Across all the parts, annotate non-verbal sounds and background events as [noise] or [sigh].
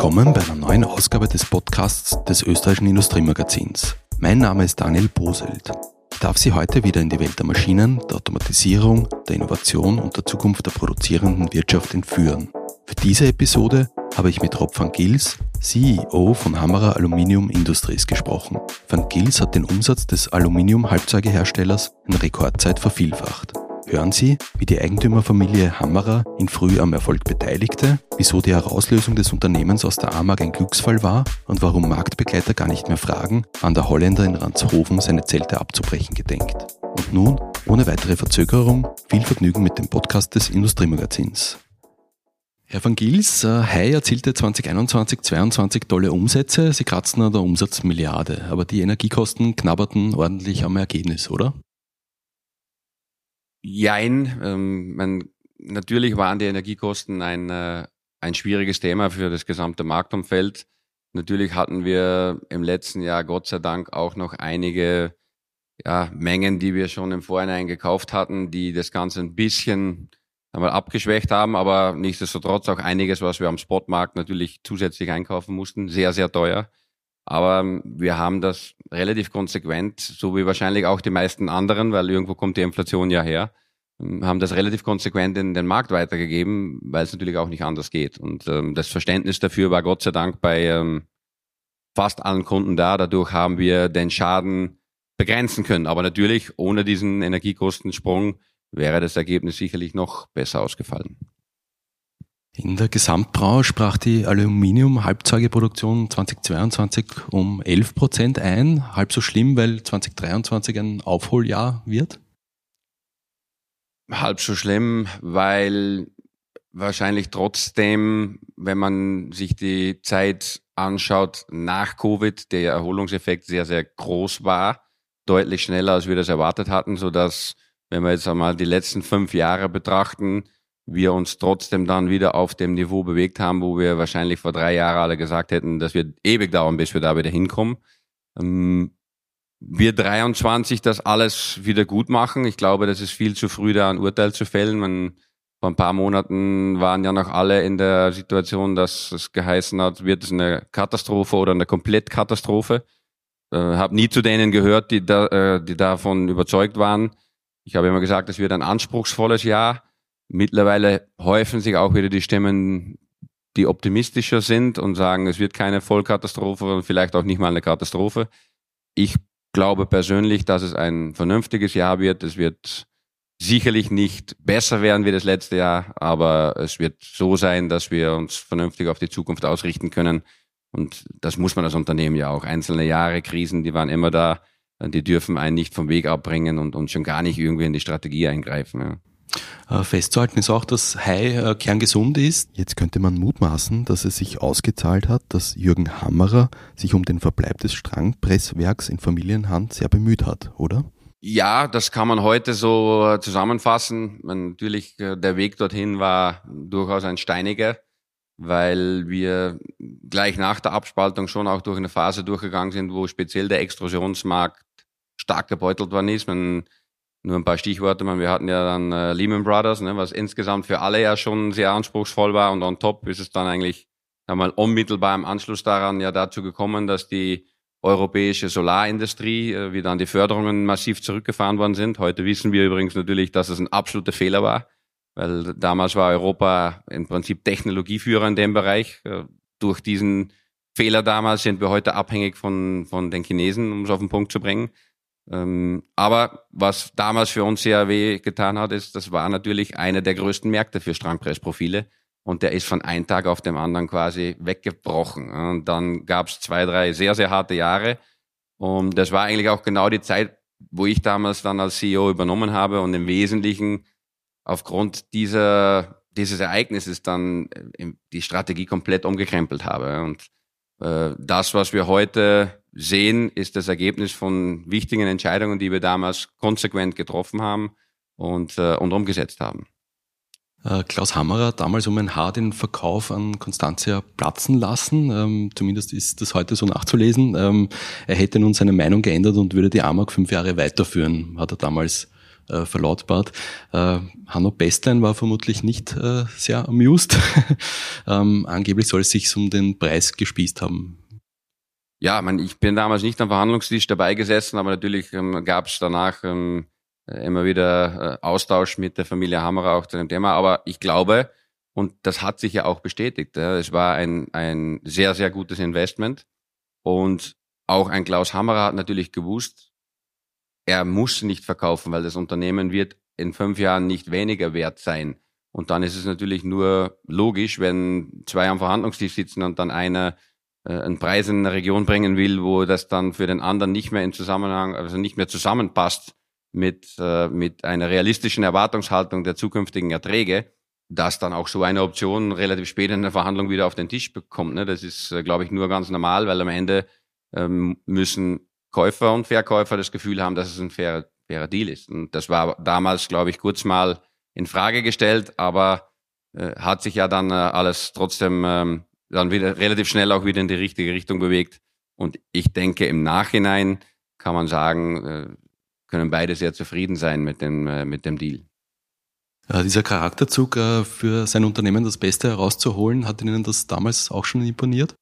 willkommen bei einer neuen Ausgabe des Podcasts des österreichischen Industriemagazins. Mein Name ist Daniel Boselt. Ich darf Sie heute wieder in die Welt der Maschinen, der Automatisierung, der Innovation und der Zukunft der produzierenden Wirtschaft entführen. Für diese Episode habe ich mit Rob van Gils, CEO von Hammerer Aluminium Industries gesprochen. Van Gils hat den Umsatz des Aluminium-Halbzeugeherstellers in Rekordzeit vervielfacht. Hören Sie, wie die Eigentümerfamilie Hammerer in früh am Erfolg beteiligte, wieso die Herauslösung des Unternehmens aus der AMAG ein Glücksfall war und warum Marktbegleiter gar nicht mehr fragen, wann der Holländer in Ranshofen seine Zelte abzubrechen gedenkt. Und nun, ohne weitere Verzögerung, viel Vergnügen mit dem Podcast des Industriemagazins. Herr van Gils, Hai erzielte 2021 22 tolle Umsätze. Sie kratzten an der Umsatzmilliarde, aber die Energiekosten knabberten ordentlich am Ergebnis, oder? Jein. Ähm, man, natürlich waren die Energiekosten ein, äh, ein schwieriges Thema für das gesamte Marktumfeld. Natürlich hatten wir im letzten Jahr Gott sei Dank auch noch einige ja, Mengen, die wir schon im Vorhinein gekauft hatten, die das Ganze ein bisschen einmal abgeschwächt haben, aber nichtsdestotrotz auch einiges, was wir am Spotmarkt natürlich zusätzlich einkaufen mussten, sehr, sehr teuer. Aber ähm, wir haben das relativ konsequent, so wie wahrscheinlich auch die meisten anderen, weil irgendwo kommt die Inflation ja her, ähm, haben das relativ konsequent in den Markt weitergegeben, weil es natürlich auch nicht anders geht. Und ähm, das Verständnis dafür war Gott sei Dank bei ähm, fast allen Kunden da. Dadurch haben wir den Schaden begrenzen können. Aber natürlich, ohne diesen Energiekostensprung wäre das Ergebnis sicherlich noch besser ausgefallen. In der Gesamtbranche sprach die Aluminium-Halbzeugeproduktion 2022 um 11 Prozent ein. Halb so schlimm, weil 2023 ein Aufholjahr wird? Halb so schlimm, weil wahrscheinlich trotzdem, wenn man sich die Zeit anschaut nach Covid, der Erholungseffekt sehr, sehr groß war, deutlich schneller, als wir das erwartet hatten, so dass, wenn wir jetzt einmal die letzten fünf Jahre betrachten, wir uns trotzdem dann wieder auf dem Niveau bewegt haben, wo wir wahrscheinlich vor drei Jahren alle gesagt hätten, dass wir ewig dauern, bis wir da wieder hinkommen. Ähm, wir 23 das alles wieder gut machen. Ich glaube, das ist viel zu früh, da ein Urteil zu fällen. Man, vor ein paar Monaten waren ja noch alle in der Situation, dass es geheißen hat, wird es eine Katastrophe oder eine Komplettkatastrophe. Äh, habe nie zu denen gehört, die, da, äh, die davon überzeugt waren. Ich habe immer gesagt, es wird ein anspruchsvolles Jahr. Mittlerweile häufen sich auch wieder die Stimmen, die optimistischer sind und sagen, es wird keine Vollkatastrophe und vielleicht auch nicht mal eine Katastrophe. Ich glaube persönlich, dass es ein vernünftiges Jahr wird. Es wird sicherlich nicht besser werden wie das letzte Jahr, aber es wird so sein, dass wir uns vernünftig auf die Zukunft ausrichten können. Und das muss man als Unternehmen ja auch. Einzelne Jahre, Krisen, die waren immer da. Die dürfen einen nicht vom Weg abbringen und, und schon gar nicht irgendwie in die Strategie eingreifen. Ja. Äh, festzuhalten ist auch, dass Hai äh, kerngesund ist. Jetzt könnte man mutmaßen, dass es sich ausgezahlt hat, dass Jürgen Hammerer sich um den Verbleib des Strangpresswerks in Familienhand sehr bemüht hat, oder? Ja, das kann man heute so äh, zusammenfassen. Natürlich, der Weg dorthin war durchaus ein steiniger, weil wir gleich nach der Abspaltung schon auch durch eine Phase durchgegangen sind, wo speziell der Extrusionsmarkt stark gebeutelt worden ist. Man nur ein paar Stichworte, man, wir hatten ja dann äh, Lehman Brothers, ne, was insgesamt für alle ja schon sehr anspruchsvoll war und on top ist es dann eigentlich einmal unmittelbar im Anschluss daran ja dazu gekommen, dass die europäische Solarindustrie, äh, wie dann die Förderungen massiv zurückgefahren worden sind. Heute wissen wir übrigens natürlich, dass es ein absoluter Fehler war, weil damals war Europa im Prinzip Technologieführer in dem Bereich. Äh, durch diesen Fehler damals sind wir heute abhängig von, von den Chinesen, um es auf den Punkt zu bringen. Ähm, aber was damals für uns sehr weh getan hat, ist, das war natürlich einer der größten Märkte für Strangpressprofile. Und der ist von einem Tag auf dem anderen quasi weggebrochen. Und dann gab es zwei, drei sehr, sehr harte Jahre. Und das war eigentlich auch genau die Zeit, wo ich damals dann als CEO übernommen habe und im Wesentlichen aufgrund dieser, dieses Ereignisses dann äh, die Strategie komplett umgekrempelt habe. Und äh, das, was wir heute sehen, ist das Ergebnis von wichtigen Entscheidungen, die wir damals konsequent getroffen haben und, äh, und umgesetzt haben. Äh, Klaus Hammerer hat damals um ein Haar den Verkauf an Constantia platzen lassen. Ähm, zumindest ist das heute so nachzulesen. Ähm, er hätte nun seine Meinung geändert und würde die AMAG fünf Jahre weiterführen, hat er damals äh, verlautbart. Äh, Hanno Bestlein war vermutlich nicht äh, sehr amused. [laughs] ähm, angeblich soll es sich um den Preis gespießt haben. Ja, man, ich bin damals nicht am Verhandlungstisch dabei gesessen, aber natürlich ähm, gab es danach ähm, immer wieder äh, Austausch mit der Familie Hammerer auch zu dem Thema. Aber ich glaube, und das hat sich ja auch bestätigt, ja, es war ein, ein sehr, sehr gutes Investment. Und auch ein Klaus Hammerer hat natürlich gewusst, er muss nicht verkaufen, weil das Unternehmen wird in fünf Jahren nicht weniger wert sein. Und dann ist es natürlich nur logisch, wenn zwei am Verhandlungstisch sitzen und dann einer äh, einen Preis in eine Region bringen will, wo das dann für den anderen nicht mehr in Zusammenhang, also nicht mehr zusammenpasst mit, äh, mit einer realistischen Erwartungshaltung der zukünftigen Erträge, dass dann auch so eine Option relativ spät in der Verhandlung wieder auf den Tisch bekommt. Ne? Das ist, äh, glaube ich, nur ganz normal, weil am Ende ähm, müssen Käufer und Verkäufer das Gefühl haben, dass es ein fairer, fairer Deal ist. Und das war damals, glaube ich, kurz mal in Frage gestellt, aber äh, hat sich ja dann äh, alles trotzdem ähm, dann wieder relativ schnell auch wieder in die richtige Richtung bewegt. Und ich denke, im Nachhinein kann man sagen, äh, können beide sehr zufrieden sein mit dem, äh, mit dem Deal. Ja, dieser Charakterzug äh, für sein Unternehmen das Beste herauszuholen, hat Ihnen das damals auch schon imponiert?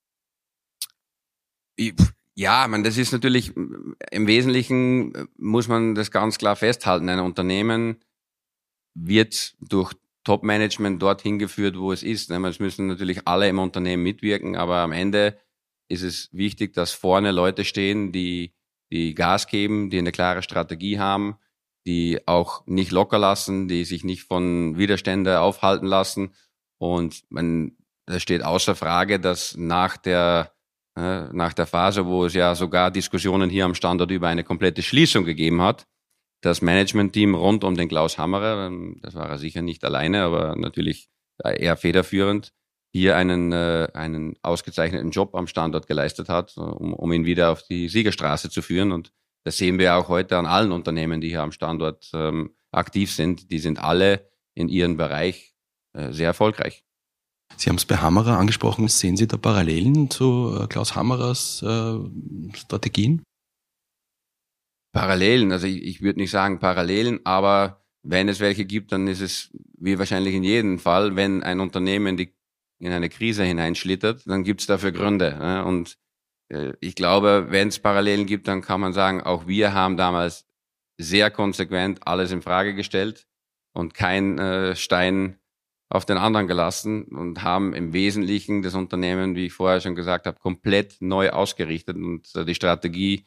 Ja, man, das ist natürlich im Wesentlichen muss man das ganz klar festhalten. Ein Unternehmen wird durch Top-Management dorthin geführt, wo es ist. Ne? Es müssen natürlich alle im Unternehmen mitwirken, aber am Ende ist es wichtig, dass vorne Leute stehen, die, die Gas geben, die eine klare Strategie haben, die auch nicht locker lassen, die sich nicht von Widerstände aufhalten lassen. Und man, das steht außer Frage, dass nach der, äh, nach der Phase, wo es ja sogar Diskussionen hier am Standort über eine komplette Schließung gegeben hat, das Management-Team rund um den Klaus Hammerer, ähm, das war er sicher nicht alleine, aber natürlich eher federführend, hier einen, äh, einen ausgezeichneten Job am Standort geleistet hat, um, um ihn wieder auf die Siegerstraße zu führen. Und das sehen wir auch heute an allen Unternehmen, die hier am Standort ähm, aktiv sind. Die sind alle in ihrem Bereich äh, sehr erfolgreich. Sie haben es bei Hammerer angesprochen. Sehen Sie da Parallelen zu äh, Klaus Hammerers äh, Strategien? Parallelen, also ich, ich würde nicht sagen Parallelen, aber wenn es welche gibt, dann ist es wie wahrscheinlich in jedem Fall, wenn ein Unternehmen die, in eine Krise hineinschlittert, dann gibt es dafür Gründe. Ne? Und äh, ich glaube, wenn es Parallelen gibt, dann kann man sagen, auch wir haben damals sehr konsequent alles in Frage gestellt und kein äh, Stein auf den anderen gelassen und haben im Wesentlichen das Unternehmen, wie ich vorher schon gesagt habe, komplett neu ausgerichtet und äh, die Strategie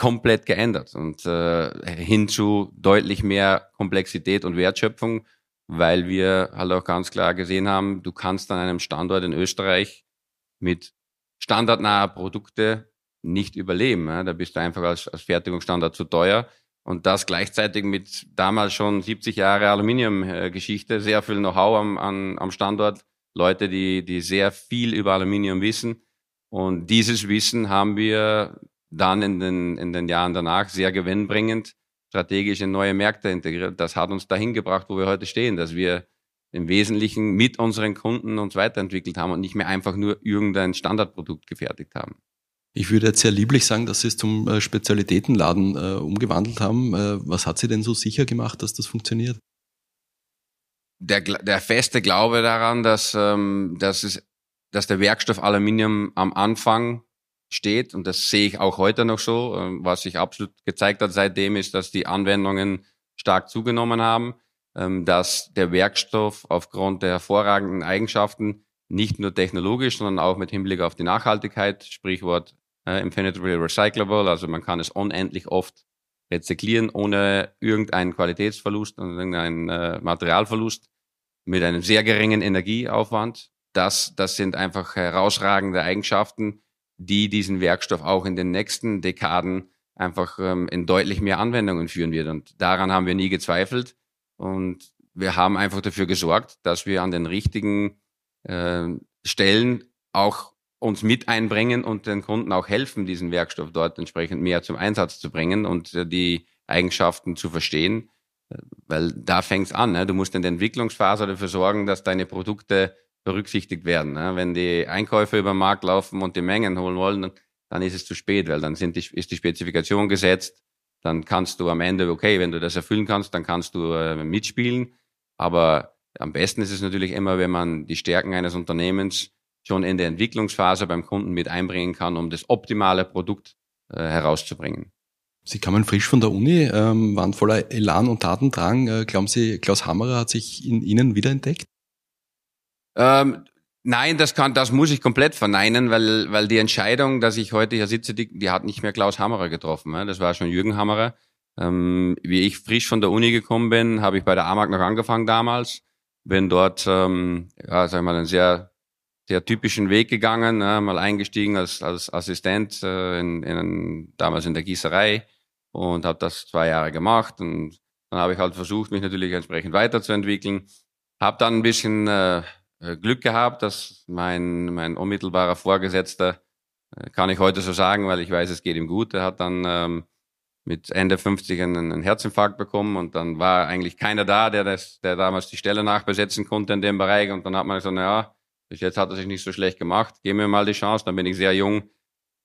komplett geändert und äh, hin zu deutlich mehr Komplexität und Wertschöpfung, weil wir halt auch ganz klar gesehen haben, du kannst an einem Standort in Österreich mit standardnaher Produkte nicht überleben. Ja? Da bist du einfach als, als Fertigungsstandard zu teuer. Und das gleichzeitig mit damals schon 70 Jahre Aluminiumgeschichte, sehr viel Know-how am, am, am Standort, Leute, die, die sehr viel über Aluminium wissen. Und dieses Wissen haben wir dann in den, in den Jahren danach sehr gewinnbringend strategisch in neue Märkte integriert. Das hat uns dahin gebracht, wo wir heute stehen, dass wir im Wesentlichen mit unseren Kunden uns weiterentwickelt haben und nicht mehr einfach nur irgendein Standardprodukt gefertigt haben. Ich würde jetzt sehr lieblich sagen, dass Sie es zum äh, Spezialitätenladen äh, umgewandelt haben. Äh, was hat Sie denn so sicher gemacht, dass das funktioniert? Der, der feste Glaube daran, dass, ähm, dass, es, dass der Werkstoff Aluminium am Anfang steht, und das sehe ich auch heute noch so, ähm, was sich absolut gezeigt hat seitdem, ist, dass die Anwendungen stark zugenommen haben, ähm, dass der Werkstoff aufgrund der hervorragenden Eigenschaften nicht nur technologisch, sondern auch mit Hinblick auf die Nachhaltigkeit, Sprichwort äh, infinitely recyclable, also man kann es unendlich oft rezyklieren, ohne irgendeinen Qualitätsverlust und irgendeinen äh, Materialverlust, mit einem sehr geringen Energieaufwand. Das, das sind einfach herausragende Eigenschaften, die diesen Werkstoff auch in den nächsten Dekaden einfach ähm, in deutlich mehr Anwendungen führen wird. Und daran haben wir nie gezweifelt. Und wir haben einfach dafür gesorgt, dass wir an den richtigen äh, Stellen auch uns mit einbringen und den Kunden auch helfen, diesen Werkstoff dort entsprechend mehr zum Einsatz zu bringen und äh, die Eigenschaften zu verstehen. Weil da fängt's an. Ne? Du musst in der Entwicklungsphase dafür sorgen, dass deine Produkte berücksichtigt werden. Ne? Wenn die Einkäufer über den Markt laufen und die Mengen holen wollen, dann ist es zu spät, weil dann die, ist die Spezifikation gesetzt dann kannst du am Ende, okay, wenn du das erfüllen kannst, dann kannst du äh, mitspielen. Aber am besten ist es natürlich immer, wenn man die Stärken eines Unternehmens schon in der Entwicklungsphase beim Kunden mit einbringen kann, um das optimale Produkt äh, herauszubringen. Sie kamen frisch von der Uni, ähm, waren voller Elan und Tatendrang. Äh, glauben Sie, Klaus Hammerer hat sich in Ihnen wiederentdeckt? Ähm, nein, das kann, das muss ich komplett verneinen, weil, weil die Entscheidung, dass ich heute hier sitze, die, die hat nicht mehr Klaus Hammerer getroffen. Ne? Das war schon Jürgen Hammerer. Ähm, wie ich frisch von der Uni gekommen bin, habe ich bei der AMAG noch angefangen damals. Bin dort, ähm, ja, sag ich mal, einen sehr, sehr typischen Weg gegangen, ne? mal eingestiegen als, als Assistent äh, in, in, damals in der Gießerei und habe das zwei Jahre gemacht und dann habe ich halt versucht, mich natürlich entsprechend weiterzuentwickeln. Habe dann ein bisschen äh, Glück gehabt, dass mein, mein unmittelbarer Vorgesetzter, äh, kann ich heute so sagen, weil ich weiß, es geht ihm gut, der hat dann ähm, mit Ende 50 einen, einen Herzinfarkt bekommen und dann war eigentlich keiner da, der das, der damals die Stelle nachbesetzen konnte in dem Bereich und dann hat man gesagt, naja, bis jetzt hat er sich nicht so schlecht gemacht, geben wir mal die Chance, dann bin ich sehr jung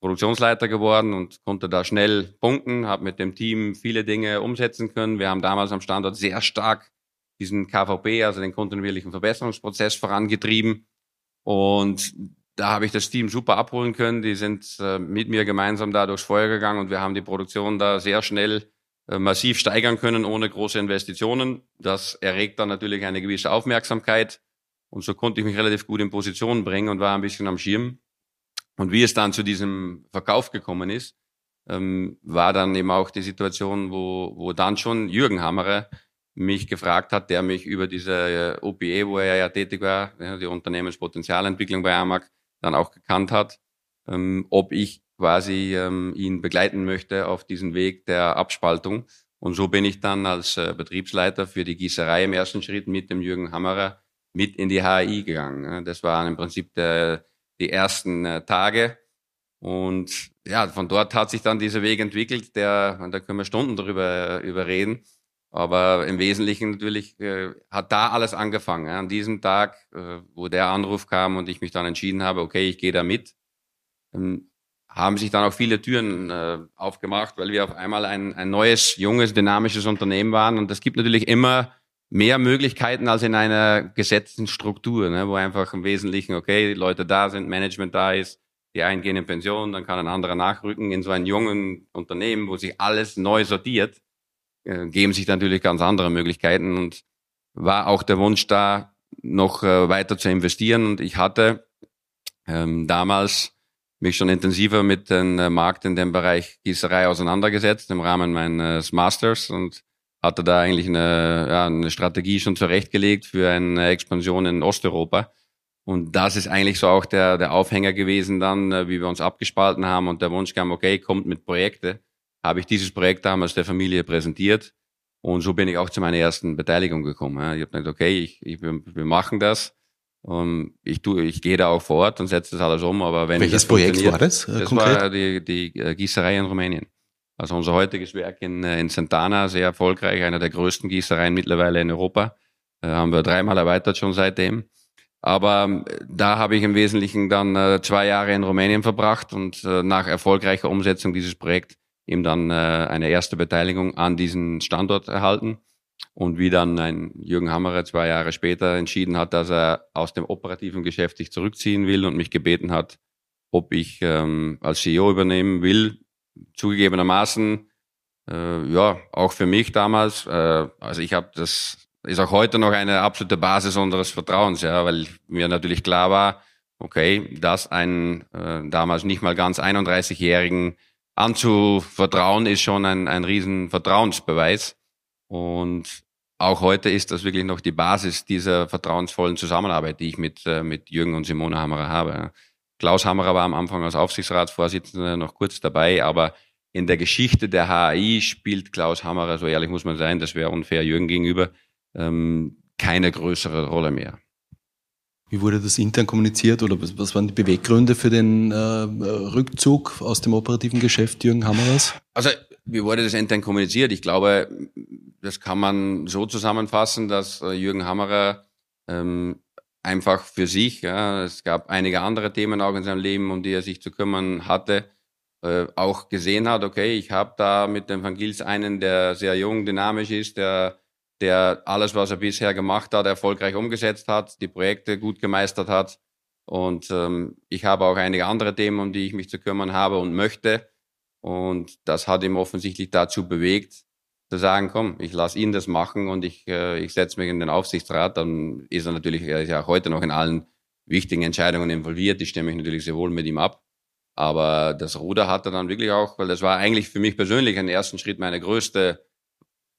Produktionsleiter geworden und konnte da schnell punkten, habe mit dem Team viele Dinge umsetzen können. Wir haben damals am Standort sehr stark diesen KVP, also den kontinuierlichen Verbesserungsprozess vorangetrieben. Und da habe ich das Team super abholen können. Die sind äh, mit mir gemeinsam da durchs Feuer gegangen und wir haben die Produktion da sehr schnell äh, massiv steigern können, ohne große Investitionen. Das erregt dann natürlich eine gewisse Aufmerksamkeit. Und so konnte ich mich relativ gut in Position bringen und war ein bisschen am Schirm. Und wie es dann zu diesem Verkauf gekommen ist, ähm, war dann eben auch die Situation, wo, wo dann schon Jürgen Hammerer mich gefragt hat, der mich über diese äh, OPE, wo er ja tätig war, die Unternehmenspotenzialentwicklung bei AMAG, dann auch gekannt hat, ähm, ob ich quasi ähm, ihn begleiten möchte auf diesen Weg der Abspaltung. Und so bin ich dann als äh, Betriebsleiter für die Gießerei im ersten Schritt mit dem Jürgen Hammerer mit in die HI gegangen. Das waren im Prinzip der, die ersten äh, Tage. Und ja, von dort hat sich dann dieser Weg entwickelt, der, da können wir Stunden darüber über reden, aber im Wesentlichen natürlich äh, hat da alles angefangen. Ja. An diesem Tag, äh, wo der Anruf kam und ich mich dann entschieden habe, okay, ich gehe da mit, ähm, haben sich dann auch viele Türen äh, aufgemacht, weil wir auf einmal ein, ein neues, junges, dynamisches Unternehmen waren. Und es gibt natürlich immer mehr Möglichkeiten als in einer gesetzten Struktur, ne, wo einfach im Wesentlichen, okay, Leute da sind, Management da ist, die einen gehen in Pension, dann kann ein anderer nachrücken in so einem jungen Unternehmen, wo sich alles neu sortiert äh, geben sich natürlich ganz andere Möglichkeiten und war auch der Wunsch da, noch äh, weiter zu investieren. Und ich hatte ähm, damals mich schon intensiver mit dem äh, Markt in dem Bereich Gießerei auseinandergesetzt im Rahmen meines Masters und hatte da eigentlich eine, ja, eine Strategie schon zurechtgelegt für eine Expansion in Osteuropa. Und das ist eigentlich so auch der, der Aufhänger gewesen dann, wie wir uns abgespalten haben und der Wunsch kam, okay, kommt mit Projekte habe ich dieses Projekt damals der Familie präsentiert. Und so bin ich auch zu meiner ersten Beteiligung gekommen. Ich habe gedacht, okay, ich, ich, wir machen das. Und ich tue, ich gehe da auch vor Ort und setze das alles um. Aber wenn welches Projekt war das? Äh, das konkret? war die, die äh, Gießerei in Rumänien. Also unser heutiges Werk in, äh, in Santana, sehr erfolgreich, einer der größten Gießereien mittlerweile in Europa. Äh, haben wir dreimal erweitert schon seitdem. Aber ähm, da habe ich im Wesentlichen dann äh, zwei Jahre in Rumänien verbracht und nach erfolgreicher Umsetzung dieses Projekts ihm dann äh, eine erste Beteiligung an diesen Standort erhalten. Und wie dann ein Jürgen Hammerer zwei Jahre später entschieden hat, dass er aus dem operativen Geschäft sich zurückziehen will und mich gebeten hat, ob ich ähm, als CEO übernehmen will, zugegebenermaßen, äh, ja, auch für mich damals, äh, also ich habe das, ist auch heute noch eine absolute Basis unseres Vertrauens, ja, weil mir natürlich klar war, okay, dass ein äh, damals nicht mal ganz 31-jährigen anzuvertrauen, ist schon ein, ein riesen Vertrauensbeweis. Und auch heute ist das wirklich noch die Basis dieser vertrauensvollen Zusammenarbeit, die ich mit, äh, mit Jürgen und Simone Hammerer habe. Klaus Hammerer war am Anfang als Aufsichtsratsvorsitzender noch kurz dabei, aber in der Geschichte der HAI spielt Klaus Hammerer, so ehrlich muss man sein, das wäre unfair Jürgen gegenüber, ähm, keine größere Rolle mehr. Wie wurde das intern kommuniziert oder was, was waren die Beweggründe für den äh, Rückzug aus dem operativen Geschäft Jürgen Hammerers? Also wie wurde das intern kommuniziert? Ich glaube, das kann man so zusammenfassen, dass äh, Jürgen Hammerer ähm, einfach für sich, ja, es gab einige andere Themen auch in seinem Leben, um die er sich zu kümmern hatte, äh, auch gesehen hat, okay, ich habe da mit dem Van Gils einen, der sehr jung, dynamisch ist, der, der alles, was er bisher gemacht hat, erfolgreich umgesetzt hat, die Projekte gut gemeistert hat. Und ähm, ich habe auch einige andere Themen, um die ich mich zu kümmern habe und möchte. Und das hat ihm offensichtlich dazu bewegt, zu sagen, komm, ich lasse ihn das machen und ich, äh, ich setze mich in den Aufsichtsrat. Dann ist er natürlich, er ist ja auch heute noch in allen wichtigen Entscheidungen involviert. Die stimme ich natürlich sehr wohl mit ihm ab. Aber das Ruder hatte dann wirklich auch, weil das war eigentlich für mich persönlich ein ersten Schritt meine größte,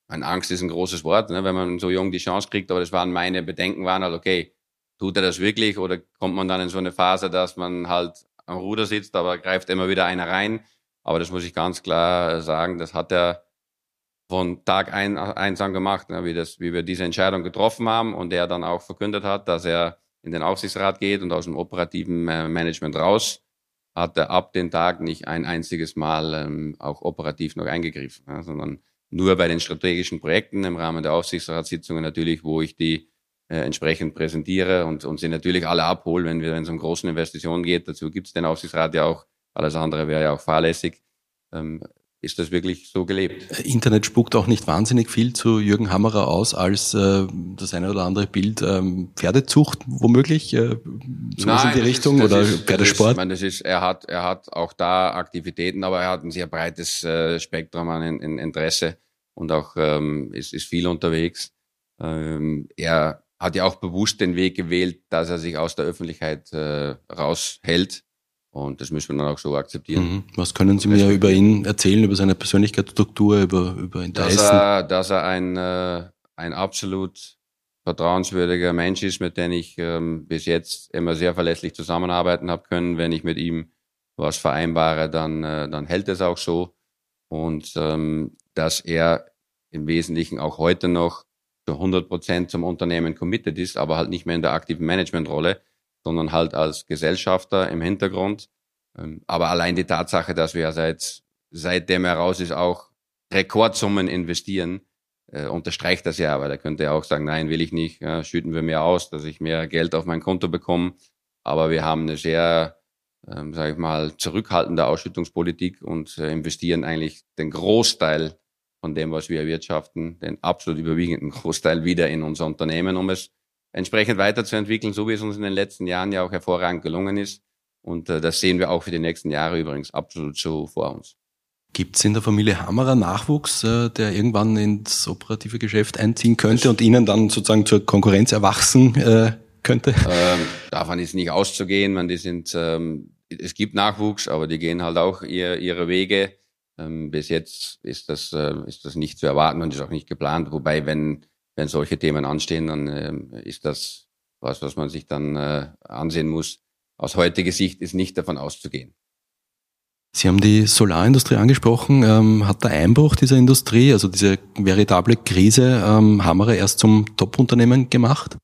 meine Angst ist ein großes Wort, ne, wenn man so jung die Chance kriegt, aber das waren meine Bedenken, waren halt, okay, tut er das wirklich oder kommt man dann in so eine Phase, dass man halt am Ruder sitzt, aber greift immer wieder einer rein. Aber das muss ich ganz klar sagen, das hat er von Tag ein, eins an gemacht, ne, wie, das, wie wir diese Entscheidung getroffen haben und er dann auch verkündet hat, dass er in den Aufsichtsrat geht und aus dem operativen äh, Management raus, hat er ab den Tag nicht ein einziges Mal ähm, auch operativ noch eingegriffen, ja, sondern nur bei den strategischen Projekten im Rahmen der Aufsichtsratssitzungen natürlich, wo ich die äh, entsprechend präsentiere und, und sie natürlich alle abholen, wenn es um großen Investitionen geht. Dazu gibt es den Aufsichtsrat ja auch. Alles andere wäre ja auch fahrlässig. Ähm, ist das wirklich so gelebt. Internet spuckt auch nicht wahnsinnig viel zu Jürgen Hammerer aus als äh, das eine oder andere Bild ähm, Pferdezucht womöglich äh, so Nein, in die Richtung ist, oder ist, Pferdesport. Ist, ich meine, das ist, er hat er hat auch da Aktivitäten, aber er hat ein sehr breites äh, Spektrum an in, in Interesse und auch ähm, ist, ist viel unterwegs. Ähm, er hat ja auch bewusst den Weg gewählt, dass er sich aus der Öffentlichkeit äh, raushält und das müssen wir dann auch so akzeptieren. Mhm. Was können Sie mir über ihn erzählen, über seine Persönlichkeitsstruktur, über, über Interessen? Dass er, dass er ein, äh, ein absolut vertrauenswürdiger Mensch ist, mit dem ich ähm, bis jetzt immer sehr verlässlich zusammenarbeiten habe können. Wenn ich mit ihm was vereinbare, dann, äh, dann hält es auch so. Und ähm, dass er im Wesentlichen auch heute noch zu 100 Prozent zum Unternehmen committed ist, aber halt nicht mehr in der aktiven Managementrolle sondern halt als Gesellschafter im Hintergrund. Ähm, aber allein die Tatsache, dass wir seit, seitdem er raus ist, auch Rekordsummen investieren, äh, unterstreicht das ja, weil er könnte ja auch sagen, nein, will ich nicht, ja, schütten wir mehr aus, dass ich mehr Geld auf mein Konto bekomme. Aber wir haben eine sehr, ähm, sage ich mal, zurückhaltende Ausschüttungspolitik und äh, investieren eigentlich den Großteil von dem, was wir erwirtschaften, den absolut überwiegenden [laughs] Großteil wieder in unser Unternehmen, um es entsprechend weiterzuentwickeln, so wie es uns in den letzten Jahren ja auch hervorragend gelungen ist. Und äh, das sehen wir auch für die nächsten Jahre übrigens absolut so vor uns. Gibt es in der Familie Hammerer Nachwuchs, äh, der irgendwann ins operative Geschäft einziehen könnte das und Ihnen dann sozusagen zur Konkurrenz erwachsen äh, könnte? Ähm, davon ist nicht auszugehen. Man, die sind, ähm, es gibt Nachwuchs, aber die gehen halt auch ihr, ihre Wege. Ähm, bis jetzt ist das, äh, ist das nicht zu erwarten und ist auch nicht geplant. Wobei, wenn wenn solche Themen anstehen, dann äh, ist das was, was man sich dann äh, ansehen muss. Aus heutiger Sicht ist nicht davon auszugehen. Sie haben die Solarindustrie angesprochen. Ähm, hat der Einbruch dieser Industrie, also diese veritable Krise, ähm, Hammerer erst zum Top-Unternehmen gemacht?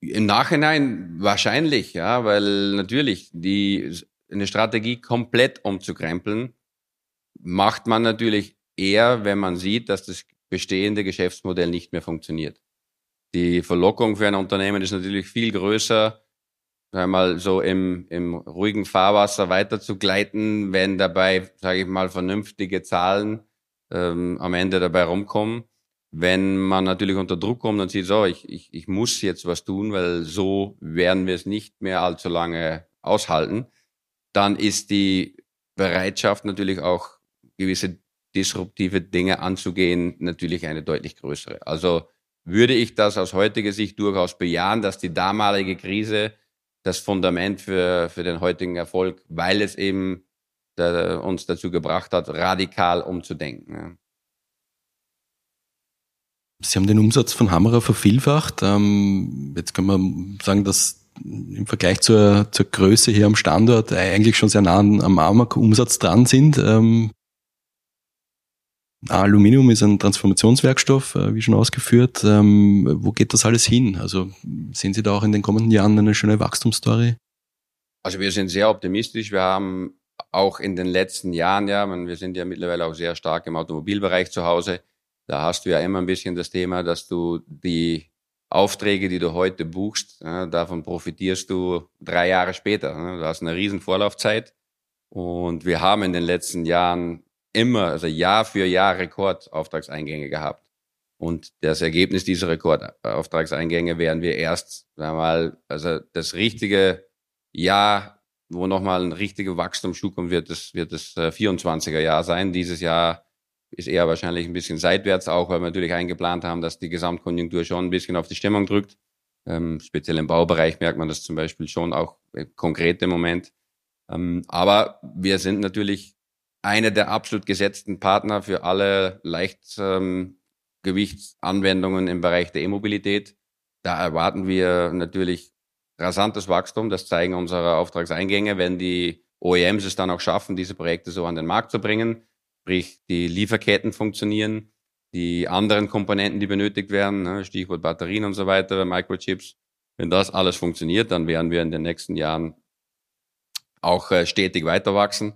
Im Nachhinein wahrscheinlich, ja, weil natürlich die eine Strategie komplett umzukrempeln, macht man natürlich eher, wenn man sieht, dass das bestehende Geschäftsmodell nicht mehr funktioniert. Die Verlockung für ein Unternehmen ist natürlich viel größer, einmal so im, im ruhigen Fahrwasser weiter zu gleiten, wenn dabei, sage ich mal, vernünftige Zahlen ähm, am Ende dabei rumkommen. Wenn man natürlich unter Druck kommt und sieht, so, ich, ich, ich muss jetzt was tun, weil so werden wir es nicht mehr allzu lange aushalten, dann ist die Bereitschaft natürlich auch gewisse disruptive Dinge anzugehen, natürlich eine deutlich größere. Also würde ich das aus heutiger Sicht durchaus bejahen, dass die damalige Krise das Fundament für, für den heutigen Erfolg, weil es eben da, uns dazu gebracht hat, radikal umzudenken. Sie haben den Umsatz von Hammerer vervielfacht. Ähm, jetzt kann man sagen, dass im Vergleich zur, zur Größe hier am Standort eigentlich schon sehr nah am Amag-Umsatz dran sind. Ähm, Aluminium ist ein Transformationswerkstoff, äh, wie schon ausgeführt. Ähm, wo geht das alles hin? Also sehen Sie da auch in den kommenden Jahren eine schöne Wachstumsstory? Also wir sind sehr optimistisch. Wir haben auch in den letzten Jahren, ja, wir sind ja mittlerweile auch sehr stark im Automobilbereich zu Hause. Da hast du ja immer ein bisschen das Thema, dass du die Aufträge, die du heute buchst, davon profitierst du drei Jahre später. Du hast eine riesen Vorlaufzeit Und wir haben in den letzten Jahren immer, also Jahr für Jahr Rekordauftragseingänge gehabt. Und das Ergebnis dieser Rekordauftragseingänge werden wir erst, sagen wir mal, also das richtige Jahr, wo nochmal ein richtiger Wachstumsschub kommt, wird das, wird das 24er äh, Jahr sein. Dieses Jahr ist eher wahrscheinlich ein bisschen seitwärts, auch weil wir natürlich eingeplant haben, dass die Gesamtkonjunktur schon ein bisschen auf die Stimmung drückt. Ähm, speziell im Baubereich merkt man das zum Beispiel schon auch äh, konkret im Moment. Ähm, aber wir sind natürlich eine der absolut gesetzten Partner für alle Leichtgewichtsanwendungen ähm, im Bereich der E-Mobilität. Da erwarten wir natürlich rasantes Wachstum. Das zeigen unsere Auftragseingänge, wenn die OEMs es dann auch schaffen, diese Projekte so an den Markt zu bringen. Sprich, die Lieferketten funktionieren, die anderen Komponenten, die benötigt werden, ne, Stichwort Batterien und so weiter, Microchips. Wenn das alles funktioniert, dann werden wir in den nächsten Jahren auch äh, stetig weiter wachsen.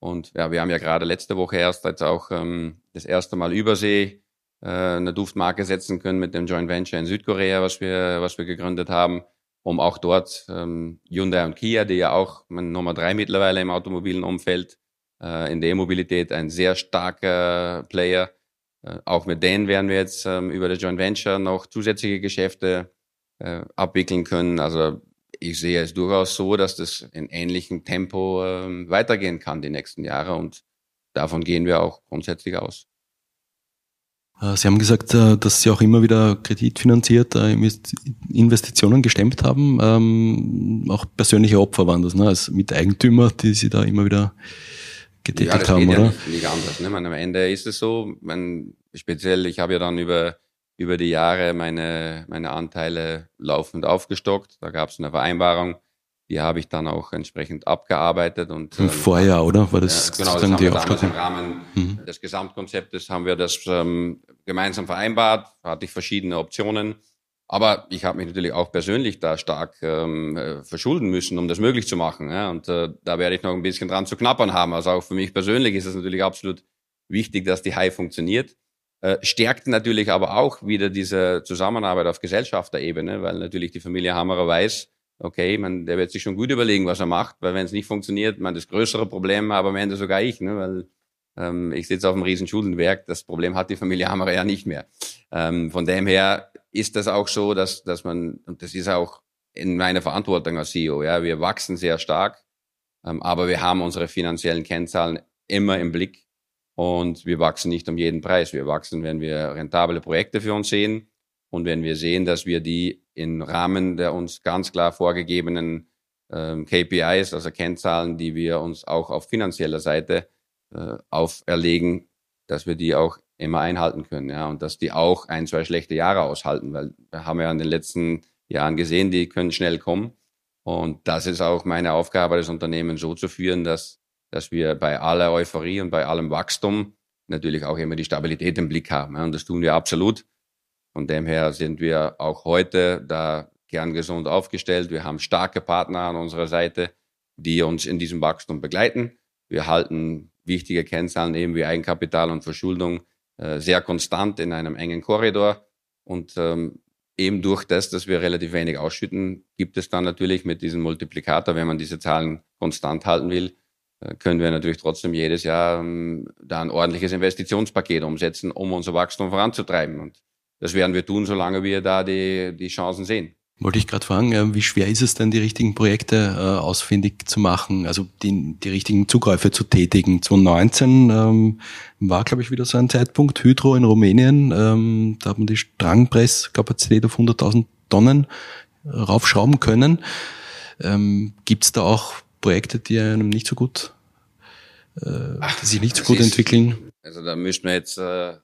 Und ja, wir haben ja gerade letzte Woche erst jetzt auch ähm, das erste Mal Übersee äh, eine Duftmarke setzen können mit dem Joint Venture in Südkorea, was wir, was wir gegründet haben, um auch dort ähm, Hyundai und Kia, die ja auch Nummer drei mittlerweile im automobilen Umfeld äh, in der E-Mobilität ein sehr starker Player. Äh, auch mit denen werden wir jetzt ähm, über das Joint Venture noch zusätzliche Geschäfte äh, abwickeln können. Also ich sehe es durchaus so, dass das in ähnlichem Tempo äh, weitergehen kann die nächsten Jahre und davon gehen wir auch grundsätzlich aus. Äh, Sie haben gesagt, äh, dass Sie auch immer wieder kreditfinanziert äh, Investitionen gestemmt haben. Ähm, auch persönliche Opfer waren das, ne? als Miteigentümer, die Sie da immer wieder getätigt ja, das haben, geht oder? Ja nicht, nicht anders. Ne? Man, am Ende ist es so, man, speziell, ich habe ja dann über über die Jahre meine, meine Anteile laufend aufgestockt. Da gab es eine Vereinbarung, die habe ich dann auch entsprechend abgearbeitet. Und, Im ähm, Vorjahr, oder? War das, ja, genau, das haben die wir damals im Rahmen mhm. des Gesamtkonzeptes haben wir das ähm, gemeinsam vereinbart, hatte ich verschiedene Optionen. Aber ich habe mich natürlich auch persönlich da stark ähm, äh, verschulden müssen, um das möglich zu machen. Ja? Und äh, da werde ich noch ein bisschen dran zu knappern haben. Also auch für mich persönlich ist es natürlich absolut wichtig, dass die High funktioniert. Äh, stärkt natürlich aber auch wieder diese Zusammenarbeit auf Gesellschafterebene, weil natürlich die Familie Hammerer weiß, okay, man, der wird sich schon gut überlegen, was er macht, weil wenn es nicht funktioniert, man das größere Problem habe am Ende sogar ich, ne, weil ähm, ich sitze auf einem riesen Schuldenwerk, das Problem hat die Familie Hammerer ja nicht mehr. Ähm, von dem her ist das auch so, dass, dass man, und das ist auch in meiner Verantwortung als CEO, ja, wir wachsen sehr stark, ähm, aber wir haben unsere finanziellen Kennzahlen immer im Blick und wir wachsen nicht um jeden Preis. Wir wachsen, wenn wir rentable Projekte für uns sehen und wenn wir sehen, dass wir die im Rahmen der uns ganz klar vorgegebenen ähm, KPIs, also Kennzahlen, die wir uns auch auf finanzieller Seite äh, auferlegen, dass wir die auch immer einhalten können, ja, und dass die auch ein, zwei schlechte Jahre aushalten, weil wir haben ja in den letzten Jahren gesehen, die können schnell kommen. Und das ist auch meine Aufgabe, das Unternehmen so zu führen, dass dass wir bei aller Euphorie und bei allem Wachstum natürlich auch immer die Stabilität im Blick haben. Und das tun wir absolut. Von dem her sind wir auch heute da gern gesund aufgestellt. Wir haben starke Partner an unserer Seite, die uns in diesem Wachstum begleiten. Wir halten wichtige Kennzahlen eben wie Eigenkapital und Verschuldung äh, sehr konstant in einem engen Korridor. Und ähm, eben durch das, dass wir relativ wenig ausschütten, gibt es dann natürlich mit diesem Multiplikator, wenn man diese Zahlen konstant halten will, können wir natürlich trotzdem jedes Jahr ähm, da ein ordentliches Investitionspaket umsetzen, um unser Wachstum voranzutreiben. Und das werden wir tun, solange wir da die, die Chancen sehen. Wollte ich gerade fragen, äh, wie schwer ist es denn, die richtigen Projekte äh, ausfindig zu machen, also die, die richtigen Zugreife zu tätigen? 2019 ähm, war, glaube ich, wieder so ein Zeitpunkt, Hydro in Rumänien, ähm, da hat man die Strangpresskapazität auf 100.000 Tonnen raufschrauben können. Ähm, Gibt es da auch Projekte, die einem nicht so gut, äh, die sich nicht so gut ist, entwickeln? Also da müssten wir jetzt, äh,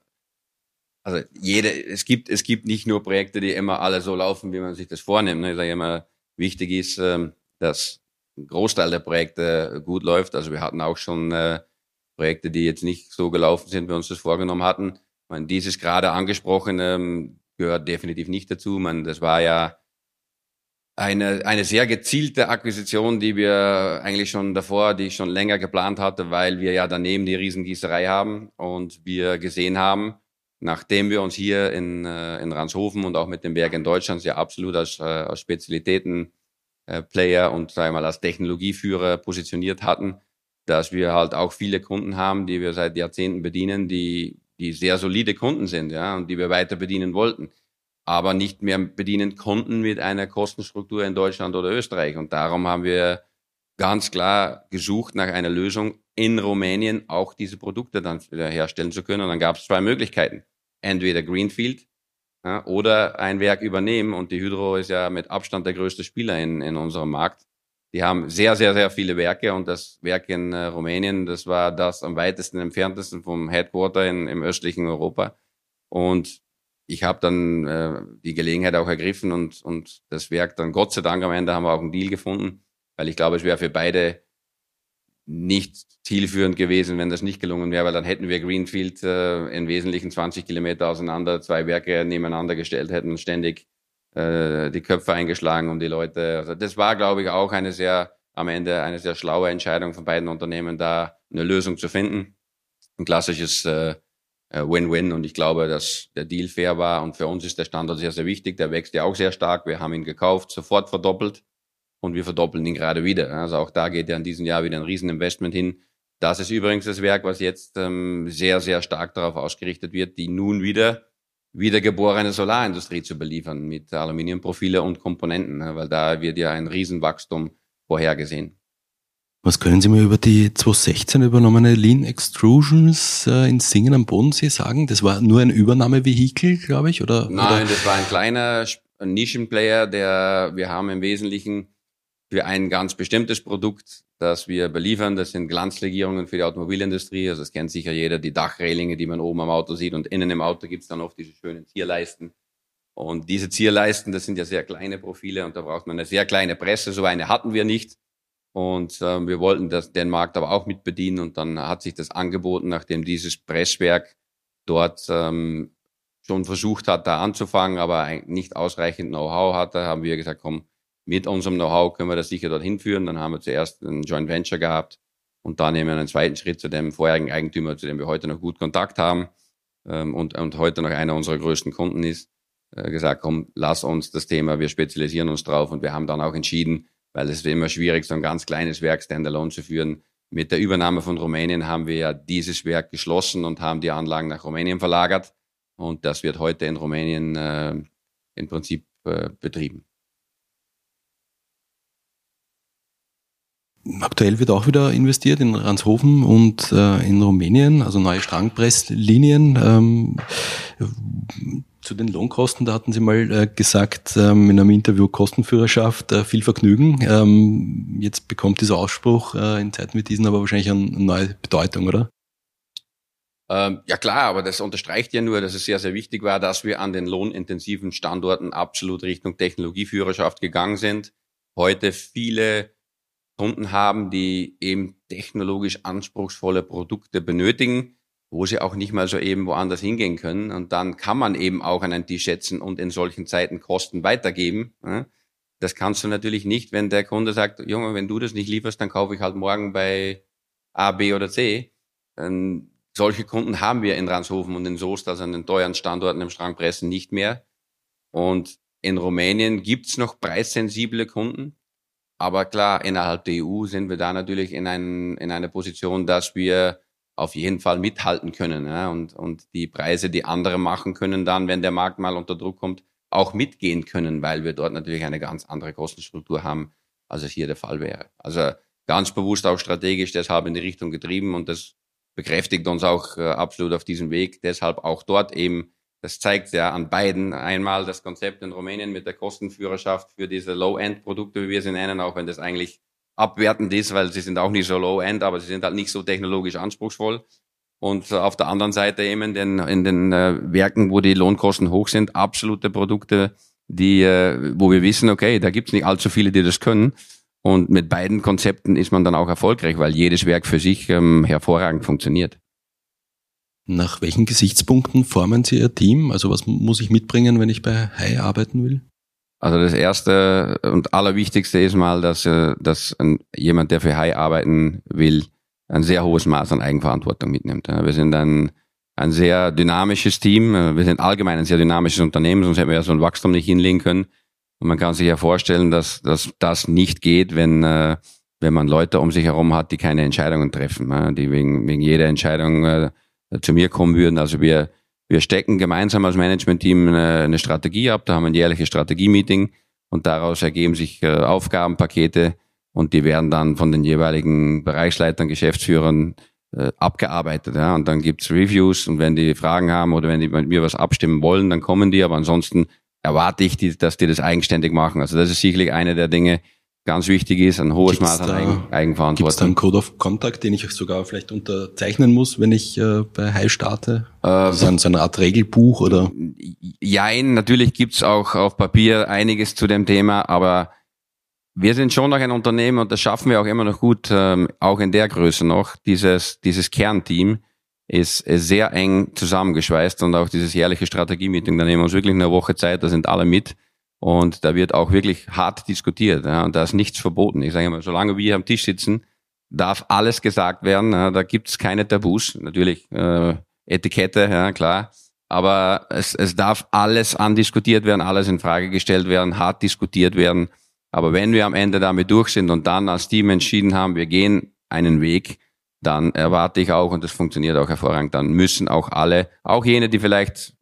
also jede, es gibt, es gibt nicht nur Projekte, die immer alle so laufen, wie man sich das vornimmt. Ne? Ich sage immer, wichtig ist, ähm, dass ein Großteil der Projekte gut läuft. Also wir hatten auch schon äh, Projekte, die jetzt nicht so gelaufen sind, wie wir uns das vorgenommen hatten. Ich meine, dieses gerade angesprochen ähm, gehört definitiv nicht dazu. Man, das war ja eine, eine sehr gezielte Akquisition, die wir eigentlich schon davor, die ich schon länger geplant hatte, weil wir ja daneben die Riesengießerei haben und wir gesehen haben, nachdem wir uns hier in, äh, in Ranshofen und auch mit dem Berg in Deutschland ja absolut als, äh, als Spezialitäten äh, und sagen wir mal als Technologieführer positioniert hatten, dass wir halt auch viele Kunden haben, die wir seit Jahrzehnten bedienen, die, die sehr solide Kunden sind, ja, und die wir weiter bedienen wollten, aber nicht mehr bedienen konnten mit einer Kostenstruktur in Deutschland oder Österreich. Und darum haben wir ganz klar gesucht nach einer Lösung in Rumänien auch diese Produkte dann wieder herstellen zu können. Und dann gab es zwei Möglichkeiten. Entweder Greenfield ja, oder ein Werk übernehmen. Und die Hydro ist ja mit Abstand der größte Spieler in, in unserem Markt. Die haben sehr, sehr, sehr viele Werke und das Werk in äh, Rumänien, das war das am weitesten entferntesten vom Headquarter in, im östlichen Europa. Und ich habe dann äh, die Gelegenheit auch ergriffen und, und das Werk dann Gott sei Dank am Ende haben wir auch einen Deal gefunden, weil ich glaube, es wäre für beide nicht zielführend gewesen, wenn das nicht gelungen wäre, weil dann hätten wir Greenfield äh, in Wesentlichen 20 Kilometer auseinander, zwei Werke nebeneinander gestellt, hätten ständig äh, die Köpfe eingeschlagen um die Leute. Also das war, glaube ich, auch eine sehr, am Ende eine sehr schlaue Entscheidung von beiden Unternehmen, da eine Lösung zu finden. Ein klassisches äh, Win-Win und ich glaube, dass der Deal fair war und für uns ist der Standort sehr, sehr wichtig. Der wächst ja auch sehr stark. Wir haben ihn gekauft, sofort verdoppelt und wir verdoppeln ihn gerade wieder. Also auch da geht ja in diesem Jahr wieder ein Rieseninvestment hin. Das ist übrigens das Werk, was jetzt ähm, sehr, sehr stark darauf ausgerichtet wird, die nun wieder wiedergeborene Solarindustrie zu beliefern mit Aluminiumprofile und Komponenten, ne, weil da wird ja ein Riesenwachstum vorhergesehen. Was können Sie mir über die 2016 übernommene Lean Extrusions äh, in Singen am Bodensee sagen? Das war nur ein Übernahmevehikel, glaube ich, oder? Nein, oder? das war ein kleiner Nischenplayer, der wir haben im Wesentlichen für ein ganz bestimmtes Produkt das wir beliefern. Das sind Glanzlegierungen für die Automobilindustrie. Also das kennt sicher jeder, die Dachrelinge, die man oben am Auto sieht. Und innen im Auto gibt's dann oft diese schönen Zierleisten. Und diese Zierleisten, das sind ja sehr kleine Profile und da braucht man eine sehr kleine Presse. So eine hatten wir nicht. Und äh, wir wollten das, den Markt aber auch mit bedienen. Und dann hat sich das angeboten, nachdem dieses Presswerk dort ähm, schon versucht hat, da anzufangen, aber nicht ausreichend Know-how hatte, haben wir gesagt, komm, mit unserem Know-how können wir das sicher dorthin führen. Dann haben wir zuerst ein Joint Venture gehabt und dann eben einen zweiten Schritt zu dem vorherigen Eigentümer, zu dem wir heute noch gut Kontakt haben ähm, und, und heute noch einer unserer größten Kunden ist, äh, gesagt, komm, lass uns das Thema, wir spezialisieren uns drauf und wir haben dann auch entschieden, weil es ist immer schwierig, so ein ganz kleines Werk standalone zu führen. Mit der Übernahme von Rumänien haben wir ja dieses Werk geschlossen und haben die Anlagen nach Rumänien verlagert und das wird heute in Rumänien äh, im Prinzip äh, betrieben. Aktuell wird auch wieder investiert in Ranshofen und äh, in Rumänien, also neue Strangpresslinien. Ähm, zu den Lohnkosten, da hatten Sie mal äh, gesagt ähm, in einem Interview Kostenführerschaft, äh, viel Vergnügen. Ähm, jetzt bekommt dieser Ausspruch äh, in Zeiten wie diesen aber wahrscheinlich eine neue Bedeutung, oder? Ähm, ja klar, aber das unterstreicht ja nur, dass es sehr, sehr wichtig war, dass wir an den lohnintensiven Standorten absolut Richtung Technologieführerschaft gegangen sind. Heute viele Kunden haben, die eben technologisch anspruchsvolle Produkte benötigen, wo sie auch nicht mal so eben woanders hingehen können. Und dann kann man eben auch an einen Tisch setzen und in solchen Zeiten Kosten weitergeben. Das kannst du natürlich nicht, wenn der Kunde sagt, Junge, wenn du das nicht lieferst, dann kaufe ich halt morgen bei A, B oder C. Und solche Kunden haben wir in Ranshofen und in Soest, also an den teuren Standorten im Strangpressen, nicht mehr. Und in Rumänien gibt's noch preissensible Kunden, aber klar, innerhalb der EU sind wir da natürlich in, ein, in einer Position, dass wir auf jeden Fall mithalten können ja, und, und die Preise, die andere machen können, dann, wenn der Markt mal unter Druck kommt, auch mitgehen können, weil wir dort natürlich eine ganz andere Kostenstruktur haben, als es hier der Fall wäre. Also ganz bewusst auch strategisch deshalb in die Richtung getrieben und das bekräftigt uns auch äh, absolut auf diesem Weg. Deshalb auch dort eben das zeigt ja an beiden einmal das Konzept in Rumänien mit der Kostenführerschaft für diese Low-End-Produkte, wie wir sie nennen, auch wenn das eigentlich abwertend ist, weil sie sind auch nicht so Low-End, aber sie sind halt nicht so technologisch anspruchsvoll. Und auf der anderen Seite eben in den, in den äh, Werken, wo die Lohnkosten hoch sind, absolute Produkte, die, äh, wo wir wissen, okay, da gibt's nicht allzu viele, die das können. Und mit beiden Konzepten ist man dann auch erfolgreich, weil jedes Werk für sich ähm, hervorragend funktioniert. Nach welchen Gesichtspunkten formen Sie Ihr Team? Also was muss ich mitbringen, wenn ich bei Hai arbeiten will? Also das erste und allerwichtigste ist mal, dass, äh, dass jemand, der für Hai arbeiten will, ein sehr hohes Maß an Eigenverantwortung mitnimmt. Wir sind ein, ein sehr dynamisches Team. Wir sind allgemein ein sehr dynamisches Unternehmen, sonst hätten wir ja so ein Wachstum nicht hinlegen können. Und man kann sich ja vorstellen, dass, dass das nicht geht, wenn, äh, wenn man Leute um sich herum hat, die keine Entscheidungen treffen, die wegen, wegen jeder Entscheidung äh, zu mir kommen würden. Also wir, wir stecken gemeinsam als Management-Team eine, eine Strategie ab, da haben wir ein jährliches Strategie-Meeting und daraus ergeben sich äh, Aufgabenpakete und die werden dann von den jeweiligen Bereichsleitern, Geschäftsführern äh, abgearbeitet. Ja. Und dann gibt's Reviews und wenn die Fragen haben oder wenn die mit mir was abstimmen wollen, dann kommen die, aber ansonsten erwarte ich, die, dass die das eigenständig machen. Also das ist sicherlich eine der Dinge, ganz wichtig ist, ein hohes Maß an Eigen, Eigenverantwortung. Gibt es da einen Code of Contact, den ich sogar vielleicht unterzeichnen muss, wenn ich äh, bei High starte? Äh, also so eine Art Regelbuch oder? Jein, natürlich gibt's auch auf Papier einiges zu dem Thema, aber wir sind schon noch ein Unternehmen und das schaffen wir auch immer noch gut, ähm, auch in der Größe noch. Dieses, dieses Kernteam ist, ist sehr eng zusammengeschweißt und auch dieses jährliche Strategie-Meeting, da nehmen wir uns wirklich eine Woche Zeit, da sind alle mit und da wird auch wirklich hart diskutiert. Ja, und da ist nichts verboten. Ich sage immer, solange wir hier am Tisch sitzen, darf alles gesagt werden. Ja, da gibt es keine Tabus. Natürlich äh, Etikette, ja klar. Aber es, es darf alles andiskutiert werden, alles in Frage gestellt werden, hart diskutiert werden. Aber wenn wir am Ende damit durch sind und dann als Team entschieden haben, wir gehen einen Weg, dann erwarte ich auch, und das funktioniert auch hervorragend, dann müssen auch alle, auch jene, die vielleicht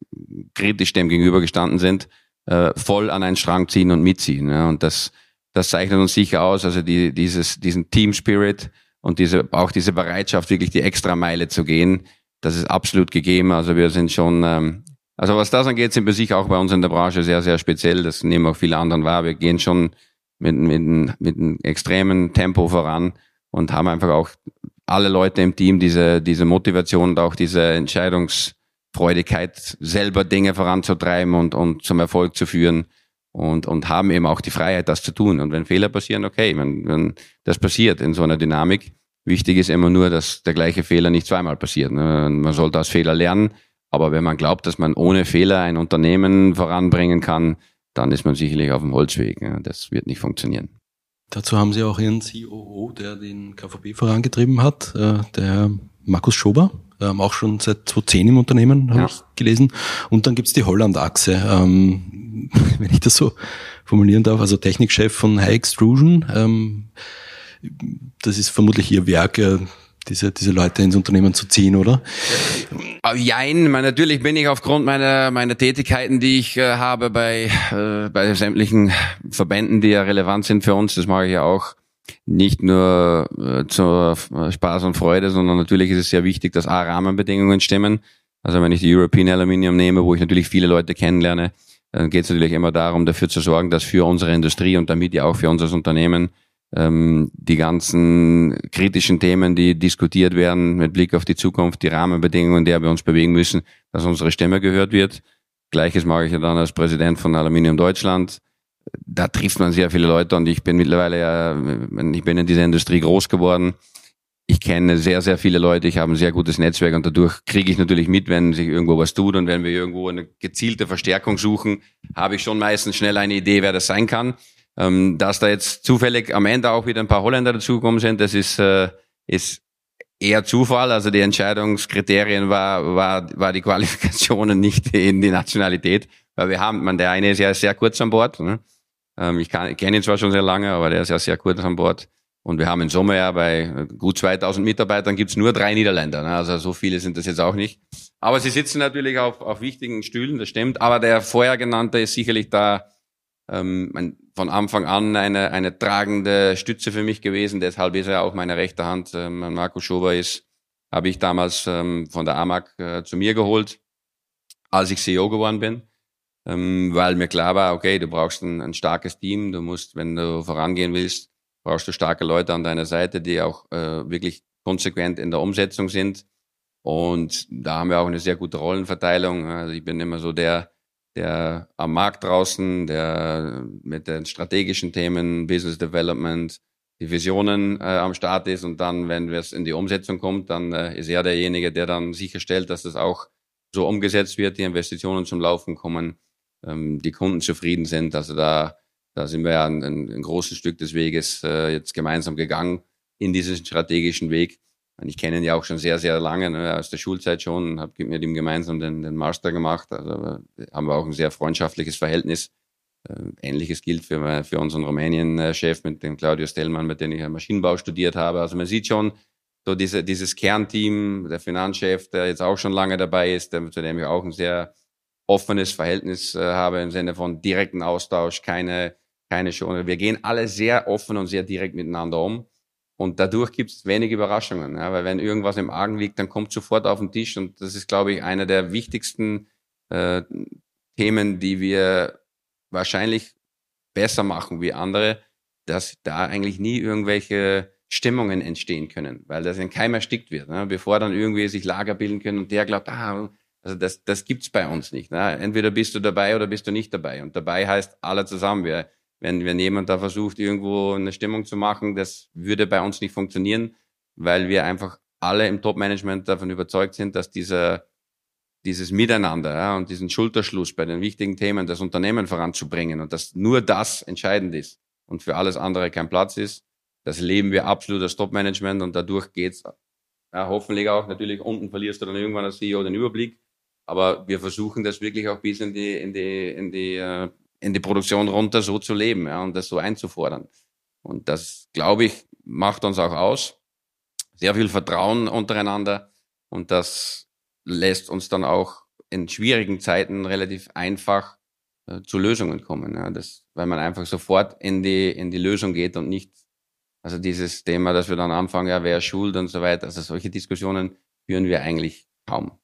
kritisch dem gegenübergestanden sind, äh, voll an einen Strang ziehen und mitziehen. Ja. Und das, das zeichnet uns sicher aus, also die, dieses, diesen Team Spirit und diese, auch diese Bereitschaft, wirklich die extra Meile zu gehen, das ist absolut gegeben. Also wir sind schon, ähm, also was das angeht, sind wir sicher auch bei uns in der Branche sehr, sehr speziell. Das nehmen auch viele anderen wahr. Wir gehen schon mit, mit, mit einem extremen Tempo voran und haben einfach auch alle Leute im Team diese, diese Motivation und auch diese Entscheidungs, Freudigkeit, selber Dinge voranzutreiben und, und zum Erfolg zu führen und, und haben eben auch die Freiheit, das zu tun. Und wenn Fehler passieren, okay, wenn, wenn das passiert in so einer Dynamik, wichtig ist immer nur, dass der gleiche Fehler nicht zweimal passiert. Ne? Man sollte aus Fehler lernen, aber wenn man glaubt, dass man ohne Fehler ein Unternehmen voranbringen kann, dann ist man sicherlich auf dem Holzweg. Das wird nicht funktionieren. Dazu haben Sie auch Ihren COO, der den KVB vorangetrieben hat, äh, der Markus Schober ähm, auch schon seit 2010 im Unternehmen, habe ja. ich gelesen. Und dann gibt's die Holland-Achse, ähm, [laughs] wenn ich das so formulieren darf, also Technikchef von High Extrusion. Ähm, das ist vermutlich Ihr Werk, äh, diese, diese Leute ins Unternehmen zu ziehen, oder? Äh, jein, natürlich bin ich aufgrund meiner, meiner Tätigkeiten, die ich äh, habe bei, äh, bei sämtlichen Verbänden, die ja relevant sind für uns, das mache ich ja auch, nicht nur äh, zur Spaß und Freude, sondern natürlich ist es sehr wichtig, dass A, Rahmenbedingungen stimmen. Also wenn ich die European Aluminium nehme, wo ich natürlich viele Leute kennenlerne, dann geht es natürlich immer darum, dafür zu sorgen, dass für unsere Industrie und damit ja auch für unser Unternehmen ähm, die ganzen kritischen Themen, die diskutiert werden mit Blick auf die Zukunft, die Rahmenbedingungen, der wir uns bewegen müssen, dass unsere Stimme gehört wird. Gleiches mache ich ja dann als Präsident von Aluminium Deutschland da trifft man sehr viele Leute und ich bin mittlerweile ja, ich bin in dieser Industrie groß geworden. Ich kenne sehr, sehr viele Leute, ich habe ein sehr gutes Netzwerk und dadurch kriege ich natürlich mit, wenn sich irgendwo was tut und wenn wir irgendwo eine gezielte Verstärkung suchen, habe ich schon meistens schnell eine Idee, wer das sein kann. Ähm, dass da jetzt zufällig am Ende auch wieder ein paar Holländer dazugekommen sind, das ist, äh, ist eher Zufall. Also die Entscheidungskriterien war, war, war die Qualifikationen nicht in die Nationalität, weil wir haben, man, der eine ist ja sehr kurz an Bord. Ne? Ähm, ich kenne ihn zwar schon sehr lange, aber der ist ja sehr kurz an Bord. Und wir haben im Sommer ja bei gut 2000 Mitarbeitern gibt's nur drei Niederländer. Ne? Also so viele sind das jetzt auch nicht. Aber sie sitzen natürlich auf, auf wichtigen Stühlen, das stimmt. Aber der vorher genannte ist sicherlich da ähm, von Anfang an eine, eine tragende Stütze für mich gewesen. Deshalb ist er auch meine rechte Hand. Ähm, Marco Schober ist, habe ich damals ähm, von der AMAG äh, zu mir geholt, als ich CEO geworden bin ähm, weil mir klar war, okay, du brauchst ein, ein, starkes Team, du musst, wenn du vorangehen willst, brauchst du starke Leute an deiner Seite, die auch äh, wirklich konsequent in der Umsetzung sind. Und da haben wir auch eine sehr gute Rollenverteilung. Also ich bin immer so der, der am Markt draußen, der mit den strategischen Themen, Business Development, die Visionen äh, am Start ist und dann, wenn es in die Umsetzung kommt, dann äh, ist er derjenige, der dann sicherstellt, dass das auch so umgesetzt wird, die Investitionen zum Laufen kommen ähm, die Kunden zufrieden sind. Also da, da sind wir ja ein, ein großes Stück des Weges äh, jetzt gemeinsam gegangen in diesen strategischen Weg. Und ich kenne ihn ja auch schon sehr, sehr lange, ne, aus der Schulzeit schon, habe mit ihm gemeinsam den, den Master gemacht. Also haben wir auch ein sehr freundschaftliches Verhältnis. Äh, Ähnliches gilt für, für unseren Rumänien-Chef mit dem Claudio Stellmann, mit dem ich Maschinenbau studiert habe. Also man sieht schon, so diese, dieses Kernteam, der Finanzchef, der jetzt auch schon lange dabei ist, der, zu dem ich auch ein sehr offenes Verhältnis äh, habe im Sinne von direkten Austausch, keine, keine Schone. Wir gehen alle sehr offen und sehr direkt miteinander um. Und dadurch gibt es wenig Überraschungen, ja, weil wenn irgendwas im Argen liegt, dann kommt sofort auf den Tisch. Und das ist, glaube ich, einer der wichtigsten äh, Themen, die wir wahrscheinlich besser machen wie andere, dass da eigentlich nie irgendwelche Stimmungen entstehen können, weil das in keinem erstickt wird, ne? bevor dann irgendwie sich Lager bilden können und der glaubt, ah, also das, das gibt's bei uns nicht. Ne? Entweder bist du dabei oder bist du nicht dabei. Und dabei heißt alle zusammen. Wir, wenn, wenn jemand da versucht, irgendwo eine Stimmung zu machen, das würde bei uns nicht funktionieren, weil wir einfach alle im Top-Management davon überzeugt sind, dass dieser, dieses Miteinander ja, und diesen Schulterschluss bei den wichtigen Themen, das Unternehmen voranzubringen und dass nur das entscheidend ist und für alles andere kein Platz ist, das leben wir absolut als Top-Management und dadurch geht's ja, hoffentlich auch natürlich unten verlierst du dann irgendwann als CEO den Überblick, aber wir versuchen das wirklich auch bis in die in die in die äh, in die Produktion runter so zu leben ja, und das so einzufordern. Und das, glaube ich, macht uns auch aus. Sehr viel Vertrauen untereinander und das lässt uns dann auch in schwierigen Zeiten relativ einfach äh, zu Lösungen kommen. Ja. Das, weil man einfach sofort in die, in die Lösung geht und nicht, also dieses Thema, dass wir dann anfangen, ja, wer ist schuld und so weiter. Also solche Diskussionen führen wir eigentlich kaum.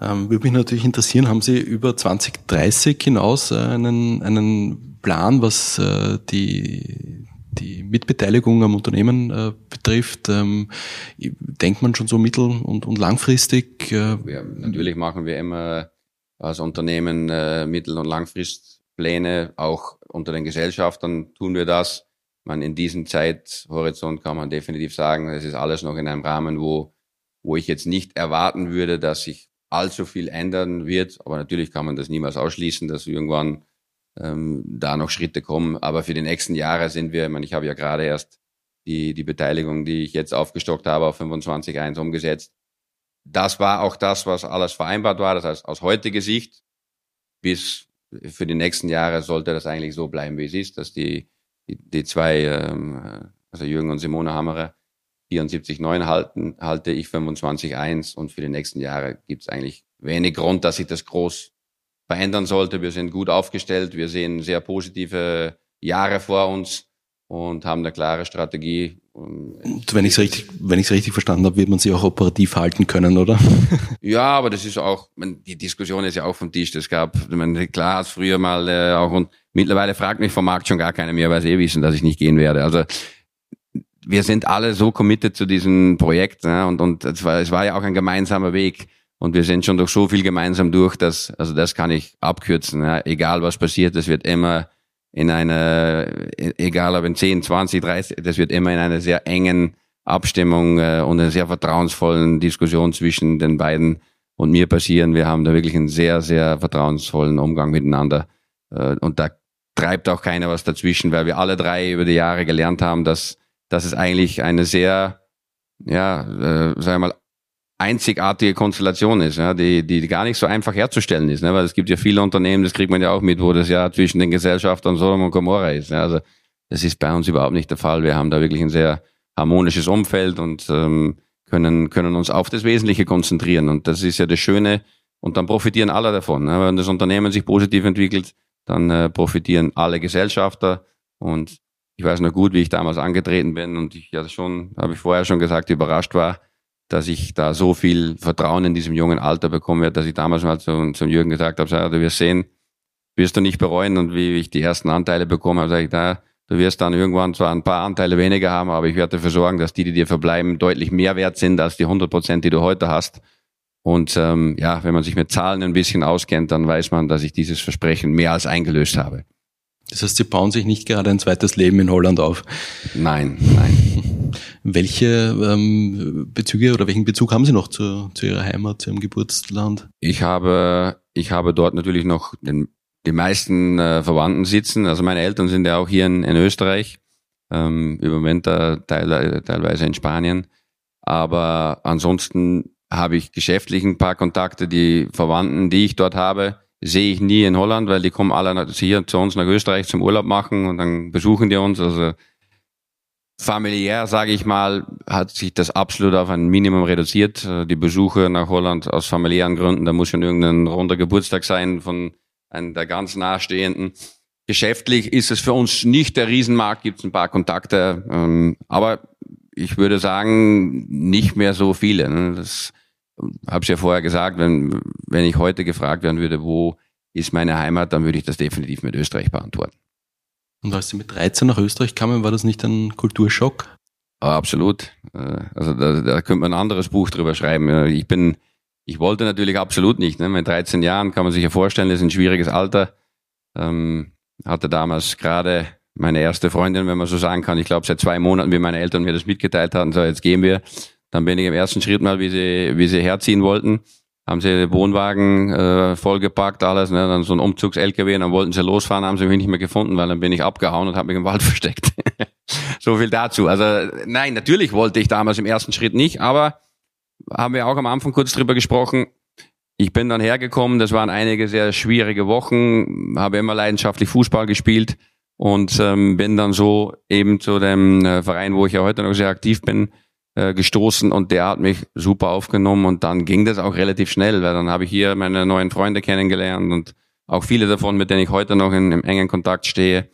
Ähm, würde mich natürlich interessieren, haben Sie über 2030 hinaus äh, einen, einen Plan, was äh, die, die Mitbeteiligung am Unternehmen äh, betrifft? Ähm, denkt man schon so mittel- und, und langfristig? Äh, ja, natürlich machen wir immer als Unternehmen äh, mittel- und langfristpläne, auch unter den Gesellschaftern tun wir das. Man in diesem Zeithorizont kann man definitiv sagen, es ist alles noch in einem Rahmen, wo, wo ich jetzt nicht erwarten würde, dass sich allzu viel ändern wird. Aber natürlich kann man das niemals ausschließen, dass irgendwann ähm, da noch Schritte kommen. Aber für die nächsten Jahre sind wir, ich meine, ich habe ja gerade erst die, die Beteiligung, die ich jetzt aufgestockt habe, auf 25.1 umgesetzt. Das war auch das, was alles vereinbart war. Das heißt, aus heutiger Sicht bis für die nächsten Jahre sollte das eigentlich so bleiben, wie es ist, dass die, die, die zwei, ähm, also Jürgen und Simone Hammerer, 74,9 halten, halte ich 25,1 und für die nächsten Jahre gibt es eigentlich wenig Grund, dass sich das groß verändern sollte. Wir sind gut aufgestellt, wir sehen sehr positive Jahre vor uns und haben eine klare Strategie. Und wenn ich es richtig, wenn ich es richtig verstanden habe, wird man sie auch operativ halten können, oder? [laughs] ja, aber das ist auch, die Diskussion ist ja auch vom Tisch. Das gab, klar hat früher mal äh, auch und mittlerweile fragt mich vom Markt schon gar keiner mehr, weil sie eh wissen, dass ich nicht gehen werde. Also wir sind alle so committed zu diesem Projekt ja, und, und es, war, es war ja auch ein gemeinsamer Weg. Und wir sind schon durch so viel gemeinsam durch, dass, also das kann ich abkürzen. Ja. Egal was passiert, es wird immer in einer, egal ob in 10, 20, 30, das wird immer in einer sehr engen Abstimmung äh, und einer sehr vertrauensvollen Diskussion zwischen den beiden und mir passieren. Wir haben da wirklich einen sehr, sehr vertrauensvollen Umgang miteinander. Äh, und da treibt auch keiner was dazwischen, weil wir alle drei über die Jahre gelernt haben, dass dass es eigentlich eine sehr, ja, äh, sagen wir mal, einzigartige Konstellation ist, ja, die, die gar nicht so einfach herzustellen ist, ne? weil es gibt ja viele Unternehmen, das kriegt man ja auch mit, wo das ja zwischen den Gesellschaftern Sodom und Gomorra ist. Ja? Also das ist bei uns überhaupt nicht der Fall. Wir haben da wirklich ein sehr harmonisches Umfeld und ähm, können, können uns auf das Wesentliche konzentrieren. Und das ist ja das Schöne. Und dann profitieren alle davon. Ne? Wenn das Unternehmen sich positiv entwickelt, dann äh, profitieren alle Gesellschafter. Und ich weiß noch gut, wie ich damals angetreten bin und ich ja schon, habe ich vorher schon gesagt, überrascht war, dass ich da so viel Vertrauen in diesem jungen Alter bekommen werde, dass ich damals mal zu, zum Jürgen gesagt habe, du wirst sehen, wirst du nicht bereuen und wie ich die ersten Anteile bekommen habe, sage ich, da, du wirst dann irgendwann zwar ein paar Anteile weniger haben, aber ich werde dafür sorgen, dass die, die dir verbleiben, deutlich mehr wert sind als die 100 Prozent, die du heute hast. Und ähm, ja, wenn man sich mit Zahlen ein bisschen auskennt, dann weiß man, dass ich dieses Versprechen mehr als eingelöst habe. Das heißt, Sie bauen sich nicht gerade ein zweites Leben in Holland auf? Nein, nein. [laughs] Welche ähm, Bezüge oder welchen Bezug haben Sie noch zu, zu Ihrer Heimat, zu Ihrem Geburtsland? Ich habe, ich habe dort natürlich noch den, die meisten äh, Verwandten sitzen. Also meine Eltern sind ja auch hier in, in Österreich, ähm, im Moment äh, teil, teilweise in Spanien. Aber ansonsten habe ich geschäftlich ein paar Kontakte, die Verwandten, die ich dort habe, sehe ich nie in Holland, weil die kommen alle hier zu uns nach Österreich zum Urlaub machen und dann besuchen die uns. Also familiär, sage ich mal, hat sich das absolut auf ein Minimum reduziert. Äh, die Besuche nach Holland aus familiären Gründen, da muss schon irgendein runder Geburtstag sein von einem der ganz nahestehenden. Geschäftlich ist es für uns nicht der Riesenmarkt, gibt es ein paar Kontakte, ähm, aber ich würde sagen, nicht mehr so viele. Ne? Das habe ich ja vorher gesagt, wenn, wenn ich heute gefragt werden würde, wo ist meine Heimat, dann würde ich das definitiv mit Österreich beantworten. Und als Sie mit 13 nach Österreich kamen, war das nicht ein Kulturschock? Oh, absolut. Äh, also da, da könnte man ein anderes Buch drüber schreiben. Ich bin, ich wollte natürlich absolut nicht. Ne? Mit 13 Jahren kann man sich ja vorstellen, das ist ein schwieriges Alter. Ähm, hatte damals gerade meine erste Freundin, wenn man so sagen kann. Ich glaube, seit zwei Monaten, wie meine Eltern mir das mitgeteilt hatten, so jetzt gehen wir. Dann bin ich im ersten Schritt mal, wie sie, wie sie herziehen wollten, haben sie Wohnwagen äh, vollgepackt, alles, ne? dann so ein Umzugs-LKW dann wollten sie losfahren, haben sie mich nicht mehr gefunden, weil dann bin ich abgehauen und habe mich im Wald [laughs] versteckt. [laughs] so viel dazu. Also nein, natürlich wollte ich damals im ersten Schritt nicht, aber haben wir auch am Anfang kurz drüber gesprochen. Ich bin dann hergekommen, das waren einige sehr schwierige Wochen, habe immer leidenschaftlich Fußball gespielt und ähm, bin dann so eben zu dem äh, Verein, wo ich ja heute noch sehr aktiv bin, äh, gestoßen und der hat mich super aufgenommen und dann ging das auch relativ schnell, weil dann habe ich hier meine neuen Freunde kennengelernt und auch viele davon, mit denen ich heute noch in, im engen Kontakt stehe.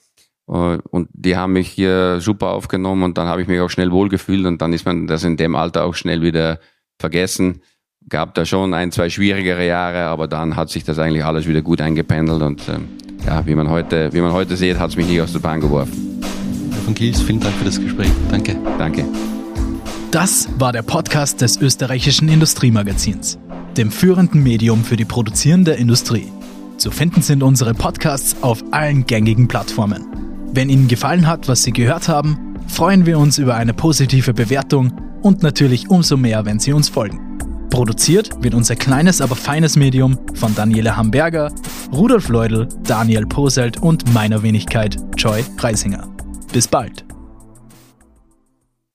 Äh, und die haben mich hier super aufgenommen und dann habe ich mich auch schnell wohlgefühlt und dann ist man das in dem Alter auch schnell wieder vergessen. Gab da schon ein, zwei schwierigere Jahre, aber dann hat sich das eigentlich alles wieder gut eingependelt und ähm, ja, wie man heute, wie man heute sieht, hat es mich nicht aus der Bahn geworfen. Herr von Kiels, vielen Dank für das Gespräch. Danke. Danke. Das war der Podcast des österreichischen Industriemagazins, dem führenden Medium für die produzierende Industrie. Zu finden sind unsere Podcasts auf allen gängigen Plattformen. Wenn Ihnen gefallen hat, was Sie gehört haben, freuen wir uns über eine positive Bewertung und natürlich umso mehr, wenn Sie uns folgen. Produziert wird unser kleines, aber feines Medium von Daniele Hamburger, Rudolf Leudl, Daniel Poselt und meiner Wenigkeit Joy Reisinger. Bis bald!